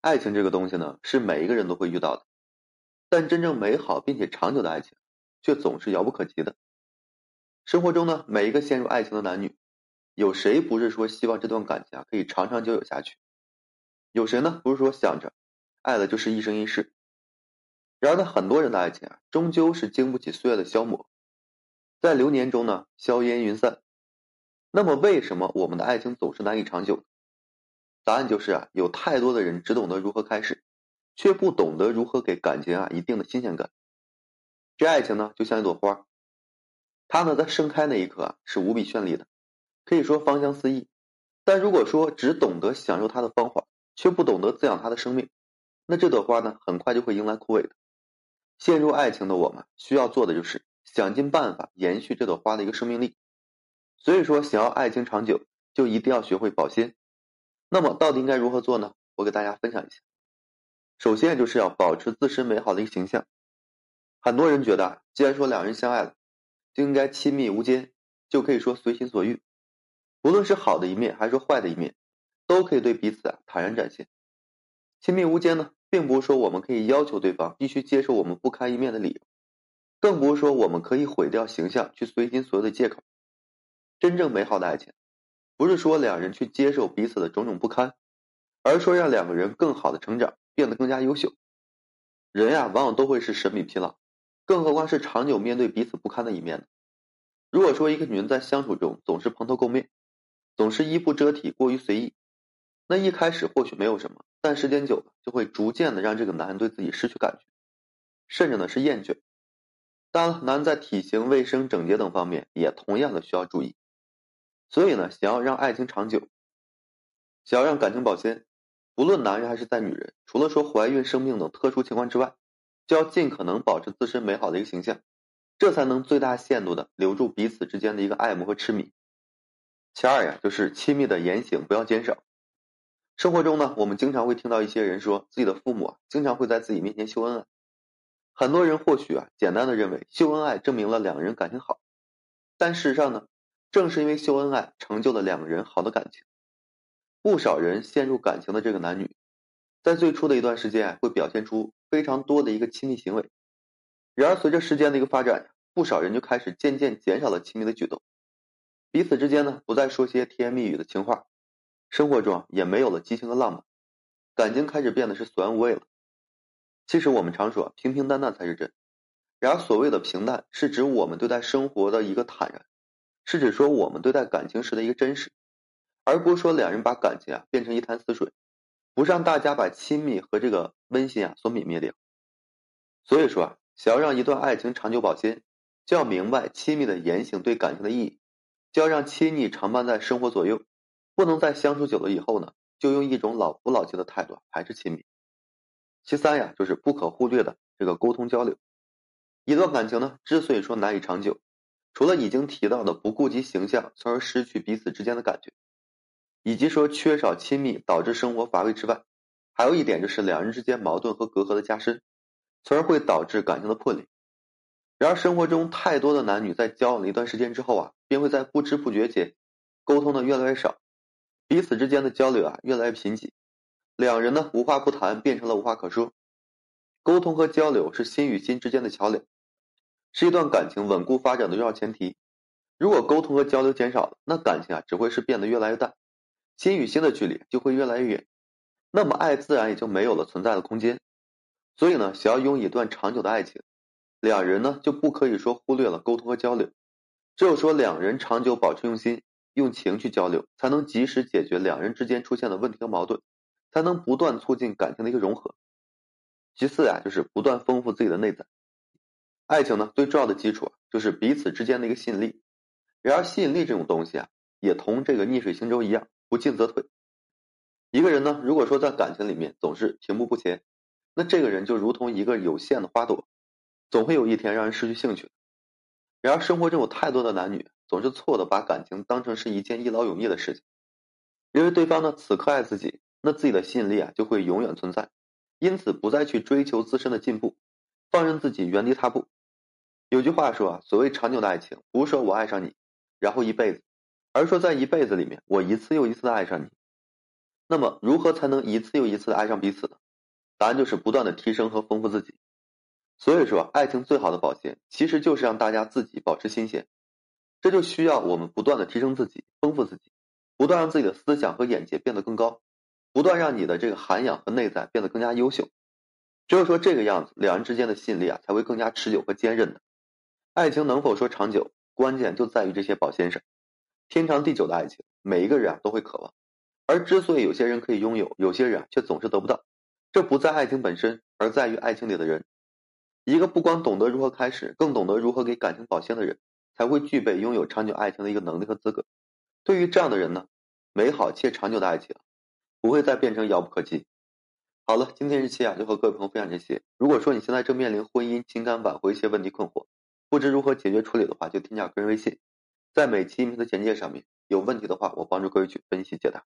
爱情这个东西呢，是每一个人都会遇到的，但真正美好并且长久的爱情，却总是遥不可及的。生活中呢，每一个陷入爱情的男女，有谁不是说希望这段感情啊可以长长久久下去？有谁呢不是说想着爱了就是一生一世？然而呢，很多人的爱情啊，终究是经不起岁月的消磨，在流年中呢，硝烟云散。那么，为什么我们的爱情总是难以长久？答案就是啊，有太多的人只懂得如何开始，却不懂得如何给感情啊一定的新鲜感。这爱情呢，就像一朵花，它呢在盛开那一刻啊是无比绚丽的，可以说芳香四溢。但如果说只懂得享受它的芳华，却不懂得滋养它的生命，那这朵花呢，很快就会迎来枯萎的。陷入爱情的我们，需要做的就是想尽办法延续这朵花的一个生命力。所以说，想要爱情长久，就一定要学会保鲜。那么，到底应该如何做呢？我给大家分享一下。首先，就是要保持自身美好的一个形象。很多人觉得，既然说两人相爱了，就应该亲密无间，就可以说随心所欲，无论是好的一面还是坏的一面，都可以对彼此啊坦然展现。亲密无间呢？并不是说我们可以要求对方必须接受我们不堪一面的理由，更不是说我们可以毁掉形象去随心所欲的借口。真正美好的爱情，不是说两人去接受彼此的种种不堪，而是说让两个人更好的成长，变得更加优秀。人呀，往往都会是审美疲劳，更何况是长久面对彼此不堪的一面呢？如果说一个女人在相处中总是蓬头垢面，总是衣不遮体，过于随意，那一开始或许没有什么。但时间久了，就会逐渐的让这个男人对自己失去感觉，甚至呢是厌倦。当然，男人在体型、卫生、整洁等方面也同样的需要注意。所以呢，想要让爱情长久，想要让感情保鲜，不论男人还是在女人，除了说怀孕、生病等特殊情况之外，就要尽可能保持自身美好的一个形象，这才能最大限度的留住彼此之间的一个爱慕和痴迷。其二呀，就是亲密的言行不要减少。生活中呢，我们经常会听到一些人说，自己的父母啊，经常会在自己面前秀恩爱。很多人或许啊，简单的认为秀恩爱证明了两个人感情好，但事实上呢，正是因为秀恩爱成就了两个人好的感情。不少人陷入感情的这个男女，在最初的一段时间会表现出非常多的一个亲密行为，然而随着时间的一个发展，不少人就开始渐渐减少了亲密的举动，彼此之间呢，不再说些甜言蜜语的情话。生活中也没有了激情和浪漫，感情开始变得是索然无味了。其实我们常说平平淡淡才是真，然而所谓的平淡是指我们对待生活的一个坦然，是指说我们对待感情时的一个真实，而不是说两人把感情啊变成一潭死水，不让大家把亲密和这个温馨啊所泯灭掉。所以说啊，想要让一段爱情长久保鲜，就要明白亲密的言行对感情的意义，就要让亲昵常伴在生活左右。不能在相处久了以后呢，就用一种老夫老妻的态度排斥亲密。其三呀，就是不可忽略的这个沟通交流。一段感情呢，之所以说难以长久，除了已经提到的不顾及形象，从而失去彼此之间的感觉，以及说缺少亲密导致生活乏味之外，还有一点就是两人之间矛盾和隔阂的加深，从而会导致感情的破裂。然而生活中太多的男女在交往了一段时间之后啊，便会在不知不觉间沟通的越来越少。彼此之间的交流啊，越来越贫瘠，两人呢无话不谈，变成了无话可说。沟通和交流是心与心之间的桥梁，是一段感情稳固发展的重要前提。如果沟通和交流减少了，那感情啊只会是变得越来越淡，心与心的距离就会越来越远，那么爱自然也就没有了存在的空间。所以呢，想要拥有一段长久的爱情，两人呢就不可以说忽略了沟通和交流，只有说两人长久保持用心。用情去交流，才能及时解决两人之间出现的问题和矛盾，才能不断促进感情的一个融合。其次啊，就是不断丰富自己的内在。爱情呢，最重要的基础啊，就是彼此之间的一个吸引力。然而，吸引力这种东西啊，也同这个逆水行舟一样，不进则退。一个人呢，如果说在感情里面总是停步不前，那这个人就如同一个有限的花朵，总会有一天让人失去兴趣。然而，生活中有太多的男女。总是错的，把感情当成是一件一劳永逸的事情。因为对方呢此刻爱自己，那自己的吸引力啊就会永远存在，因此不再去追求自身的进步，放任自己原地踏步。有句话说啊，所谓长久的爱情，不是说我爱上你，然后一辈子，而是说在一辈子里面，我一次又一次的爱上你。那么，如何才能一次又一次的爱上彼此呢？答案就是不断的提升和丰富自己。所以说，爱情最好的保鲜，其实就是让大家自己保持新鲜。这就需要我们不断的提升自己，丰富自己，不断让自己的思想和眼界变得更高，不断让你的这个涵养和内在变得更加优秀。只有说这个样子，两人之间的吸引力啊才会更加持久和坚韧的。爱情能否说长久，关键就在于这些保鲜上。天长地久的爱情，每一个人啊都会渴望。而之所以有些人可以拥有，有些人啊却总是得不到，这不在爱情本身，而在于爱情里的人。一个不光懂得如何开始，更懂得如何给感情保鲜的人，才会具备拥有长久爱情的一个能力和资格。对于这样的人呢，美好且长久的爱情不会再变成遥不可及。好了，今天这期啊就和各位朋友分享这些。如果说你现在正面临婚姻、情感挽回一些问题困惑，不知如何解决处理的话，就添加个人微信，在每期音频的简介上面。有问题的话，我帮助各位去分析解答。